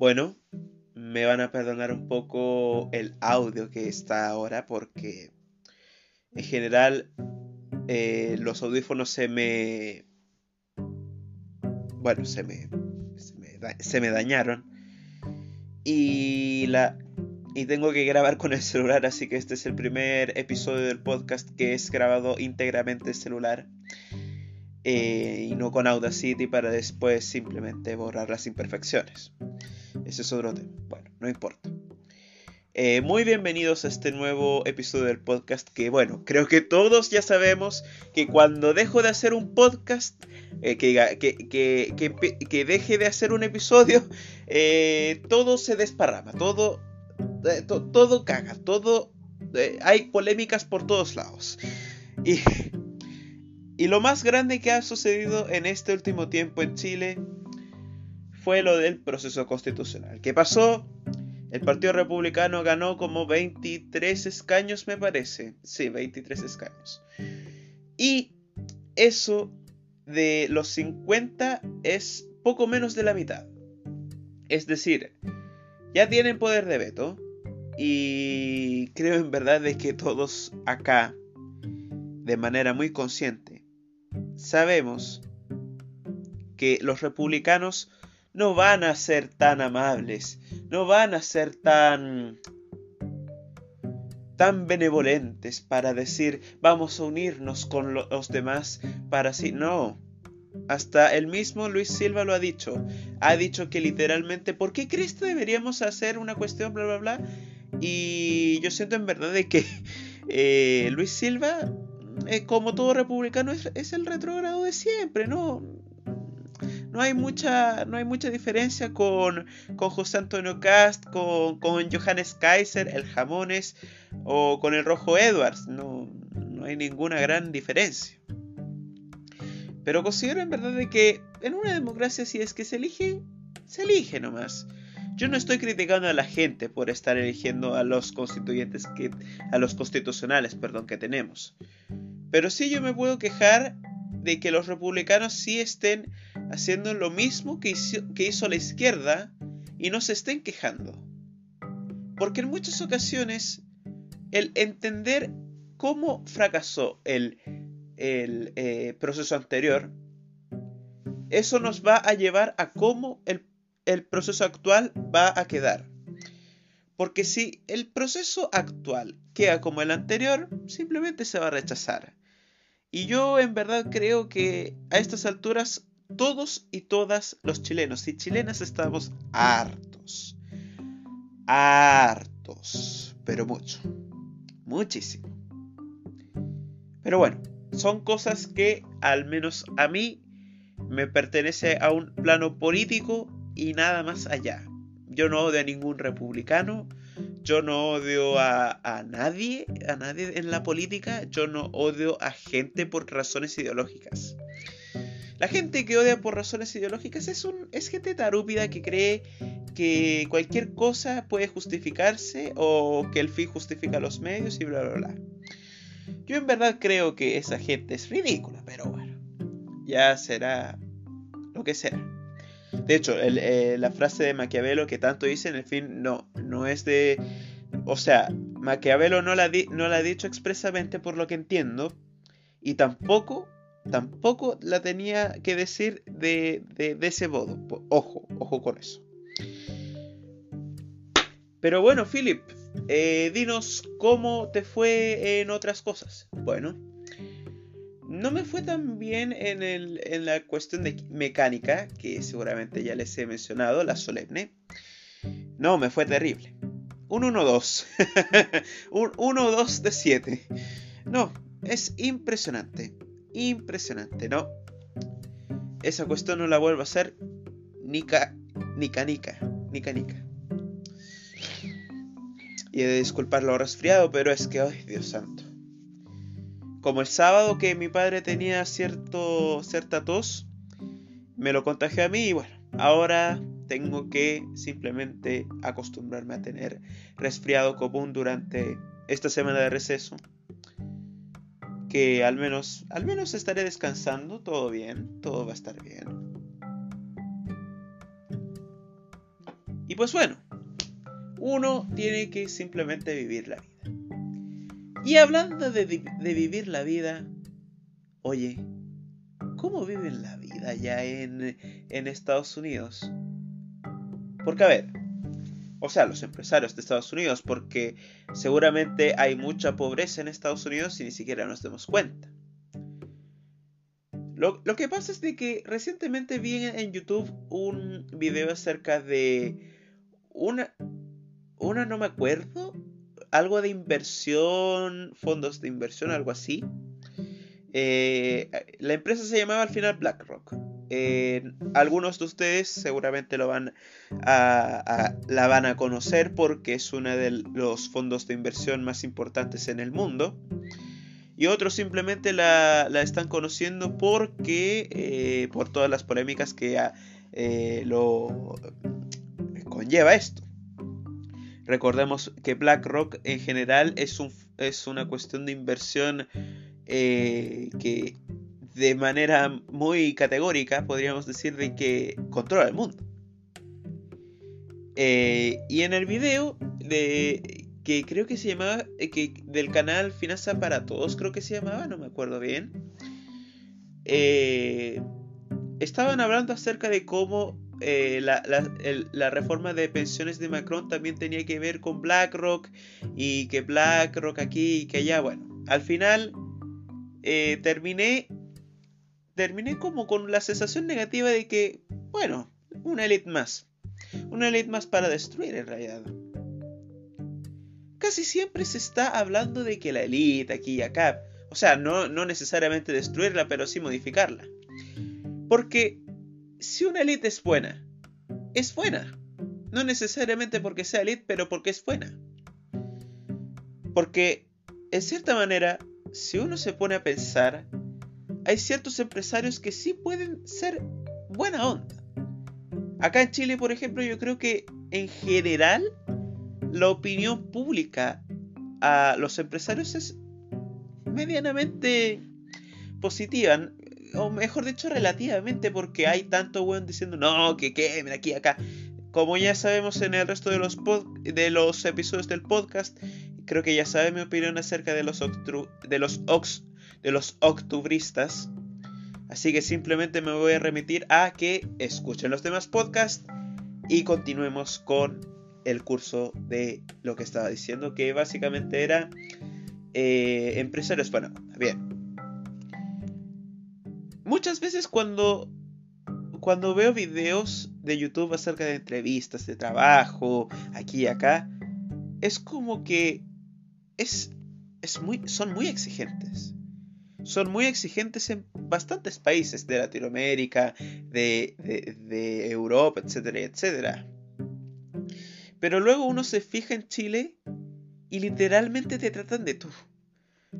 Bueno, me van a perdonar un poco el audio que está ahora porque en general eh, los audífonos se me... Bueno, se me, se me, dañaron. Y, la, y tengo que grabar con el celular, así que este es el primer episodio del podcast que es grabado íntegramente en celular. Eh, y no con Audacity para después simplemente borrar las imperfecciones. Ese es otro tema. Bueno, no importa. Eh, muy bienvenidos a este nuevo episodio del podcast que bueno, creo que todos ya sabemos que cuando dejo de hacer un podcast, eh, que, que, deje de hacer un episodio, eh, todo se desparrama, todo, todo caga, todo... hay polémicas por todos lados. Y, y lo más grande que ha sucedido en este último tiempo en Chile fue lo del proceso constitucional. ¿Qué pasó? El Partido Republicano ganó como 23 escaños, me parece. Sí, 23 escaños. Y eso de los 50 es poco menos de la mitad. Es decir, ya tienen poder de veto. Y creo en verdad de que todos acá, de manera muy consciente, sabemos que los republicanos no van a ser tan amables, no van a ser tan tan benevolentes para decir vamos a unirnos con los demás para así no. Hasta el mismo Luis Silva lo ha dicho. Ha dicho que literalmente ¿por qué que deberíamos hacer una cuestión bla bla bla? y yo siento en verdad de que eh, Luis Silva eh, como todo republicano es, es el retrógrado de siempre no no hay mucha, no hay mucha diferencia con, con José Antonio Cast, con, con Johannes Kaiser, el Jamones o con el Rojo Edwards. No, no hay ninguna gran diferencia. Pero considero en verdad de que en una democracia si es que se elige, se elige nomás. Yo no estoy criticando a la gente por estar eligiendo a los constituyentes que a los constitucionales, perdón, que tenemos. Pero sí yo me puedo quejar de que los republicanos sí estén haciendo lo mismo que hizo, la izquierda y no se estén quejando. Porque en muchas ocasiones el entender cómo fracasó el, eh, proceso anterior, eso nos va a llevar a cómo el, el proceso actual va a quedar. Porque si el proceso actual queda como el anterior, simplemente se va a rechazar. Y yo en verdad creo que a estas alturas todos y todas los chilenos y chilenas estamos hartos. Hartos. Pero mucho. Muchísimo. Pero bueno, son cosas que al menos a mí me pertenece a un plano político y nada más allá. Yo no odio a ningún republicano, yo no odio a, a, nadie, a nadie en la política, yo no odio a gente por razones ideológicas. La gente que odia por razones ideológicas es, un, es gente tarúpida que cree que cualquier cosa puede justificarse o que el fin justifica los medios y bla bla bla. Yo en verdad creo que esa gente es ridícula, pero bueno, ya será lo que será. De hecho, eh, la frase de Maquiavelo que tanto dice en el fin no, no es de... O sea, Maquiavelo no la, no la ha dicho expresamente por lo que entiendo y tampoco tampoco la tenía que decir de, ese modo. Ojo, ojo con eso. Pero bueno, Philip, eh, dinos cómo te fue en otras cosas. Bueno, no me fue tan bien en, en la cuestión de mecánica, que seguramente ya les he mencionado, la solemne. No, me fue terrible. Un 1-2. un 1-2 de 7. No, es impresionante impresionante, ¿no? Esa cuestión no la vuelvo a hacer ni nica, nica, nica, nica. Y he de disculpar lo resfriado, pero es que, ay, Dios santo. Como el sábado que mi padre tenía cierto, cierta tos, me lo contagió a mí y bueno, ahora tengo que simplemente acostumbrarme a tener resfriado común durante esta semana de receso que al menos, al menos estaré descansando, todo bien, todo va a estar bien. Y pues bueno, uno tiene que simplemente vivir la vida. Y hablando de, vivir la vida, oye, ¿cómo viven la vida ya en, en Estados Unidos? Porque a ver, o sea, los empresarios de Estados Unidos, porque seguramente hay mucha pobreza en Estados Unidos y ni siquiera nos demos cuenta. Lo, que pasa es de que recientemente vi en YouTube un video acerca de una, una no me acuerdo, algo de inversión, fondos de inversión, algo así. Eh, la empresa se llamaba al final BlackRock. Eh, algunos de ustedes seguramente lo van a, la van a conocer porque es uno de los fondos de inversión más importantes en el mundo. Y otros simplemente la, están conociendo porque eh, por todas las polémicas que eh, lo conlleva esto. Recordemos que BlackRock en general es, un, es una cuestión de inversión que de manera muy categórica podríamos decir de que controla el mundo. Eh, y en el video de que creo que se llamaba eh, que del canal Finanza para Todos creo que se llamaba no me acuerdo bien eh, estaban hablando acerca de cómo la, la, reforma de pensiones de Macron también tenía que ver con BlackRock y que BlackRock aquí y que allá bueno al final terminé terminé como con la sensación negativa de que, bueno, una elite más. Una elite más para destruir en realidad. Casi siempre se está hablando de que la elite aquí y acá, o sea, no, no necesariamente destruirla, pero sí modificarla. Porque si una elite es buena, es buena. No necesariamente porque sea elite, pero porque es buena. Porque, en cierta manera, si uno se pone a pensar, hay ciertos empresarios que sí pueden ser buena onda. Acá en Chile, por ejemplo, yo creo que en general la opinión pública a los empresarios es medianamente positiva, o mejor dicho, relativamente, porque hay tanto weón diciendo no, que quemen aquí acá. Como ya sabemos en el resto de los, de los episodios del podcast, creo que ya sabe mi opinión acerca de los, de los de los octubristas. Así que simplemente me voy a remitir a que escuchen los demás podcasts y continuemos con el curso de lo que estaba diciendo, que básicamente era eh, empresarios. Bueno, bien. Muchas veces cuando, cuando veo videos de YouTube acerca de entrevistas de trabajo, aquí y acá, es como que es, es muy, son muy exigentes son muy exigentes en bastantes países de Latinoamérica, de, Europa, etcétera, etcétera. Pero luego uno se fija en Chile y literalmente te tratan de tú.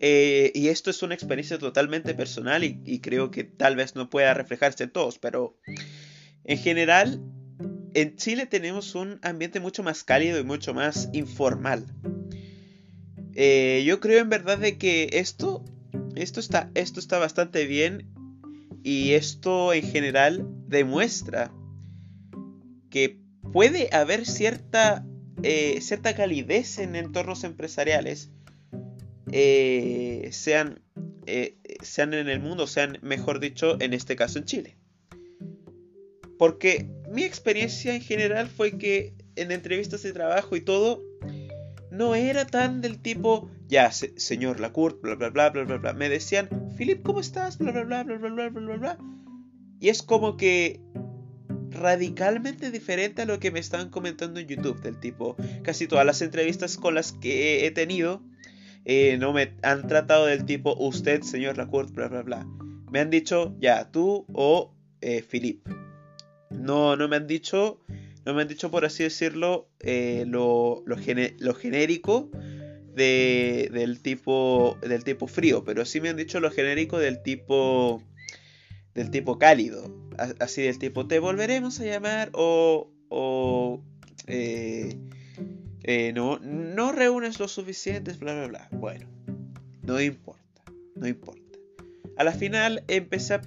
Eh, y esto es una experiencia totalmente personal y, creo que tal vez no pueda reflejarse en todos, pero en general en Chile tenemos un ambiente mucho más cálido y mucho más informal. Eh, yo creo en verdad de que esto esto está, esto está bastante bien y esto en general demuestra que puede haber cierta, eh, cierta calidez en entornos empresariales, eh, sean, eh, sean en el mundo, sean, mejor dicho, en este caso en Chile. Porque mi experiencia en general fue que en entrevistas de trabajo y todo, no era tan del tipo, ya, señor Lacourt, bla, bla, bla, bla, bla, bla. Me decían, Philip, ¿cómo estás? Bla, bla, bla, bla, bla, bla, bla, bla. Y es como que radicalmente diferente a lo que me estaban comentando en YouTube, del tipo, casi todas las entrevistas con las que he tenido, eh, no me han tratado del tipo, usted, señor Lacourt, bla, bla, bla. Me han dicho, ya, tú o eh, Philip. No, no me han dicho no me han dicho, por así decirlo, eh, lo, lo, genérico del, tipo, del tipo frío, pero sí me han dicho lo genérico del tipo, del tipo cálido. Así del tipo, te volveremos a llamar o, o eh, eh, no, no reúnes lo suficientes, bla, bla, bla. Bueno, no importa, no importa. A la final empecé a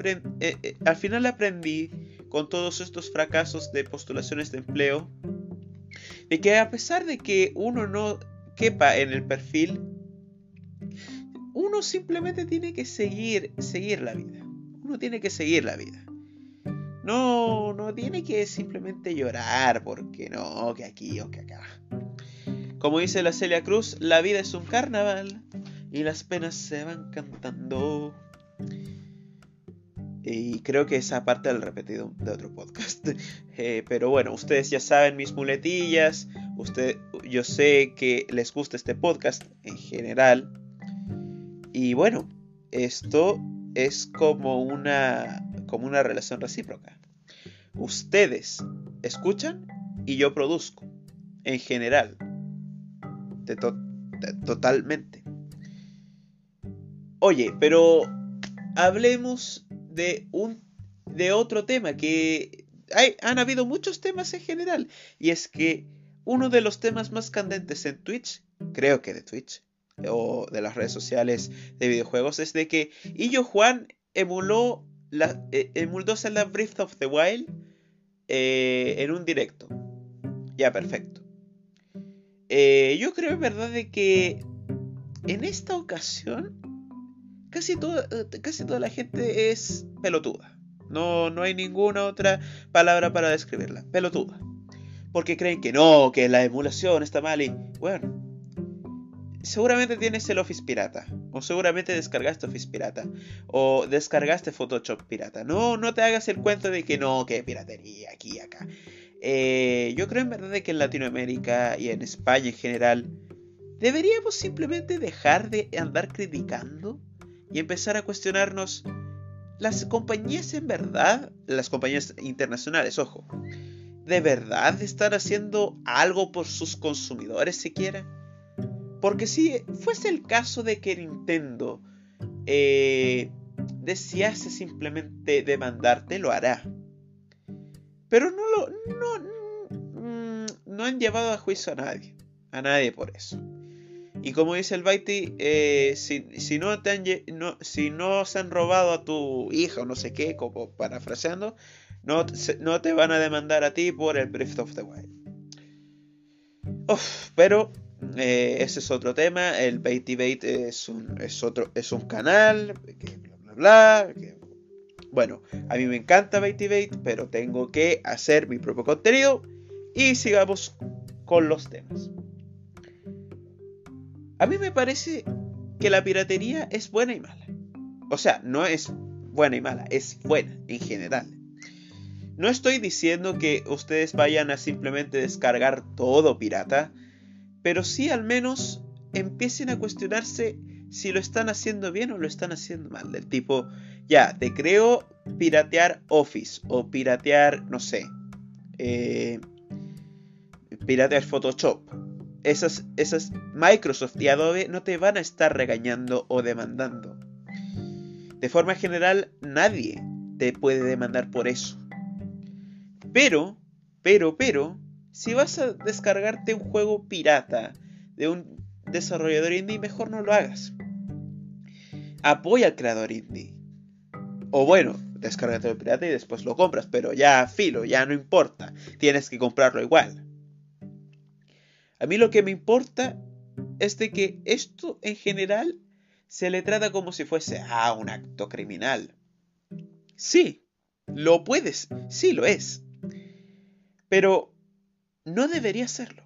al final aprendí con todos estos fracasos de postulaciones de empleo de que a pesar de que uno no quepa en el perfil, uno simplemente tiene que seguir, seguir la vida. Uno tiene que seguir la vida. No, no tiene que simplemente llorar porque no, que aquí o que acá. Como dice la Celia Cruz, la vida es un carnaval y las penas se van cantando. Y creo que esa parte la he repetido de otro podcast. Eh, pero bueno, ustedes ya saben mis muletillas. Usted, yo sé que les gusta este podcast en general. Y bueno, esto es como una, como una relación recíproca. Ustedes escuchan y yo produzco. En general. totalmente. Oye, pero hablemos de un de otro tema que hay, han habido muchos temas en general y es que uno de los temas más candentes en Twitch, creo que de Twitch o de las redes sociales de videojuegos es de que Illo Juan emuló la eh, emuló Zelda Breath of the Wild eh, en un directo. Ya, perfecto. Eh, yo creo en verdad de que en esta ocasión casi toda, casi toda la gente es pelotuda. No, no hay ninguna otra palabra para describirla. Pelotuda. Porque creen que no, que la emulación está mal y... Bueno. Seguramente tienes el Office pirata. O seguramente descargaste Office pirata. O descargaste Photoshop pirata. No, no te hagas el cuento de que no, que piratería aquí y acá. Eh, yo creo en verdad que en Latinoamérica y en España en general deberíamos simplemente dejar de andar criticando y empezar a cuestionarnos las compañías en verdad, las compañías internacionales, ojo, ¿de verdad están haciendo algo por sus consumidores siquiera? Porque si fuese el caso de que Nintendo eh, desease simplemente demandarte, lo hará. Pero no lo. No, mm, no han llevado a juicio a nadie. A nadie por eso. Y como dice el Baiti, eh, si, no te han, no, si no se han robado a tu hija o no sé qué, como parafraseando, no, te van a demandar a ti por el Breath of the Wild. pero eh, ese es otro tema. El Bait es un, otro, es un canal, bla bla bla. bueno, a mí me encanta Bait, pero tengo que hacer mi propio contenido. Y sigamos con los temas. A mí me parece que la piratería es buena y mala. O sea, no es buena y mala, es buena en general. No estoy diciendo que ustedes vayan a simplemente descargar todo pirata, pero sí al menos empiecen a cuestionarse si lo están haciendo bien o lo están haciendo mal. Del tipo, ya, te creo piratear Office o piratear, no sé, eh, piratear Photoshop esas, esas Microsoft y Adobe no te van a estar regañando o demandando. De forma general, nadie te puede demandar por eso. Pero, pero, pero, si vas a descargarte un juego pirata de un desarrollador indie, mejor no lo hagas. Apoya al creador indie. O bueno, descárgate el pirata y después lo compras, pero ya filo, ya no importa. Tienes que comprarlo igual. A mí lo que me importa es de que esto en general se le trata como si fuese ah, un acto criminal. Sí, lo puedes, sí lo es. Pero no debería serlo.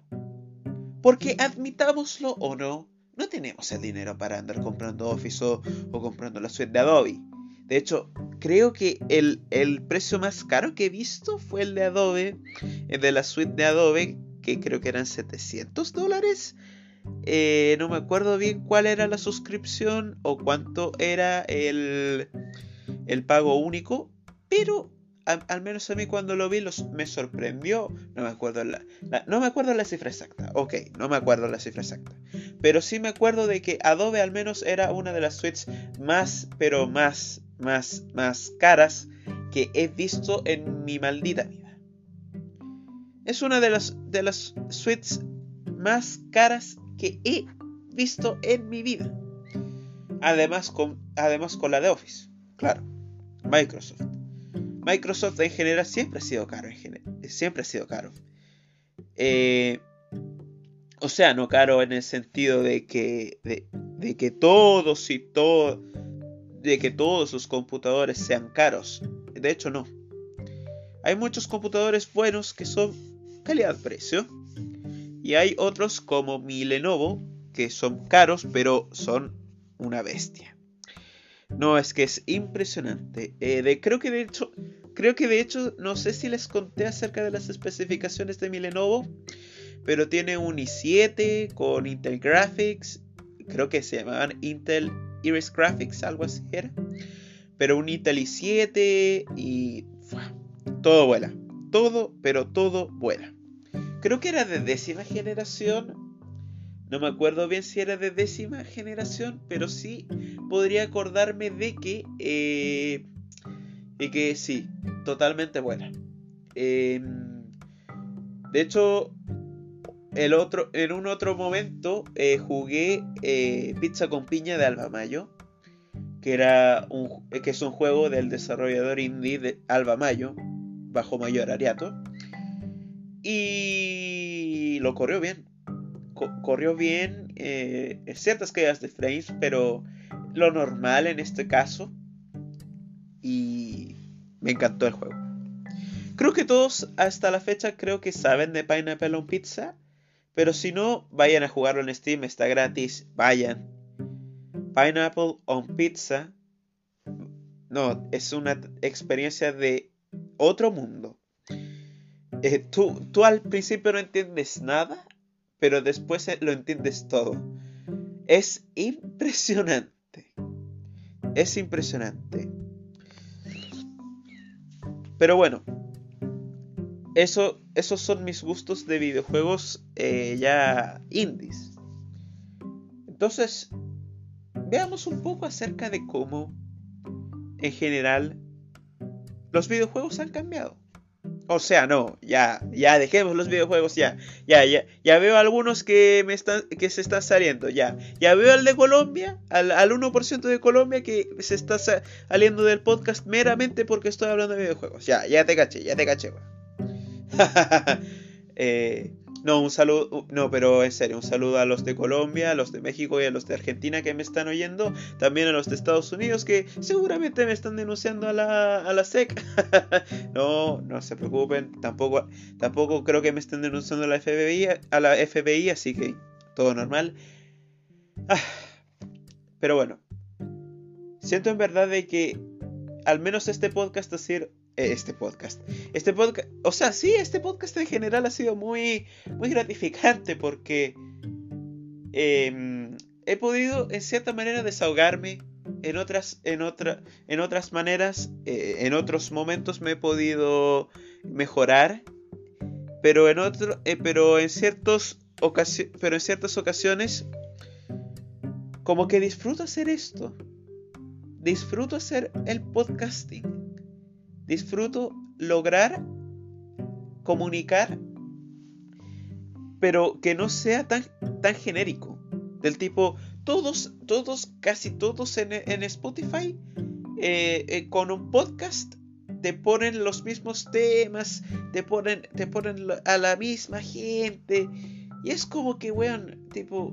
Porque admitámoslo o no, no tenemos el dinero para andar comprando Office o, comprando la suite de Adobe. De hecho, creo que el, el, precio más caro que he visto fue el de Adobe, el de la suite de Adobe, que creo que eran 700 dólares. Eh, no me acuerdo bien cuál era la suscripción o cuánto era el, el pago único, pero al menos a mí cuando lo vi me sorprendió. No me, acuerdo la, no me acuerdo la cifra exacta. Ok, no me acuerdo la cifra exacta. Pero sí me acuerdo de que Adobe al menos era una de las suites más, pero más, más, más caras que he visto en mi maldita vida. Es una de las, de las suites más caras que he visto en mi vida. Además con, además con la de Office. Claro. Microsoft. Microsoft en general siempre ha sido caro. siempre ha sido caro. Eh, O sea, no caro en el sentido de que, de, que todos y todo, de que todos los computadores sean caros. De hecho, no. Hay muchos computadores buenos que son calidad-precio. Y hay otros como mi Lenovo que son caros, pero son una bestia. No, es que es impresionante. Eh, creo que de hecho, creo que de hecho, no sé si les conté acerca de las especificaciones de mi Lenovo, pero tiene un i7 con Intel Graphics, creo que se llamaban Intel Iris Graphics, algo así era. Pero un Intel i7 y todo vuela. Todo, pero todo vuela. Creo que era de décima generación. No me acuerdo bien si era de décima generación, pero sí podría acordarme de que... Eh, que sí, totalmente buena. Em, de hecho, el otro, en un otro momento eh, jugué eh, Pizza con Piña de Alba Mayo, que, era un, que es un juego del desarrollador indie de Alba Mayo, bajo mayor ariato. Y lo corrió bien. Corrió bien, eh, ciertas caídas de frames, pero lo normal en este caso. Y me encantó el juego. Creo que todos hasta la fecha creo que saben de Pineapple on Pizza. Pero si no, vayan a jugarlo en Steam, está gratis, vayan. Pineapple on Pizza. No, es una experiencia de otro mundo. Eh, tú, tú al principio no entiendes nada, pero después eh, lo entiendes todo. Es impresionante. Es impresionante. Pero bueno, eso, esos son mis gustos de videojuegos eh, ya indies. Entonces, veamos un poco acerca de cómo, en general, los videojuegos han cambiado. O sea, no, ya, ya dejemos los videojuegos, ya, ya, ya, ya veo algunos que me están, que se están saliendo, ya, ya veo al de Colombia, al, al 1% de Colombia que se está saliendo del podcast meramente porque estoy hablando de videojuegos, ya, ya te caché, ya te caché, eh, no, un saludo, no, pero en serio, un saludo a los de Colombia, a los de México y a los de Argentina que me están oyendo, también a los de Estados Unidos que seguramente me están denunciando a la, a la SEC. no, no se preocupen, tampoco, tampoco creo que me estén denunciando a la FBI, a la así que todo normal. Ah, pero bueno, siento en verdad de que al menos este podcast ha sido este podcast. Este podcast, o sea, sí, este podcast en general ha sido muy, muy gratificante porque em, he podido en cierta manera desahogarme. En otras, en otra, en otras maneras, eh, en otros momentos me he podido mejorar, pero en otro, eh, pero en ciertos pero en ciertas ocasiones, como que disfruto hacer esto. Disfruto hacer el podcasting disfruto lograr comunicar, pero que no sea tan, tan genérico. Del tipo, todos, todos, casi todos en, Spotify, eh, eh, con un podcast, te ponen los mismos temas, te ponen, te ponen a la misma gente. Y es como que, weón, tipo,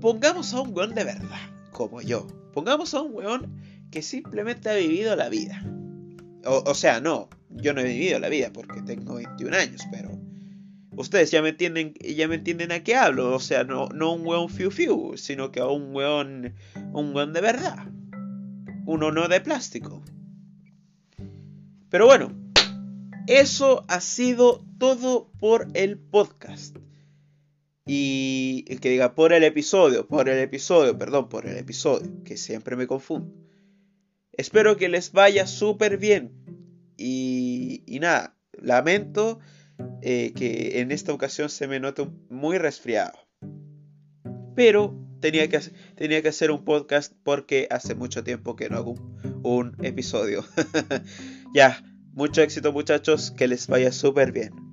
pongamos a un weón de verdad, como yo. Pongamos a un weón que simplemente ha vivido la vida. O, sea, no, yo no he vivido la vida porque tengo 21 años, pero ustedes ya me entienden, ya me entienden a qué hablo. O sea, no, no un weón fiu fiu, sino que un weón, un weón de verdad. Uno no de plástico. Pero bueno, eso ha sido todo por el podcast. Y el que diga por el episodio, por el episodio, perdón, por el episodio, que siempre me confundo. Espero que les vaya súper bien. Y, nada, lamento eh, que en esta ocasión se me note muy resfriado. Pero tenía que, tenía que hacer un podcast porque hace mucho tiempo que no hago un episodio. ya, mucho éxito muchachos, que les vaya súper bien.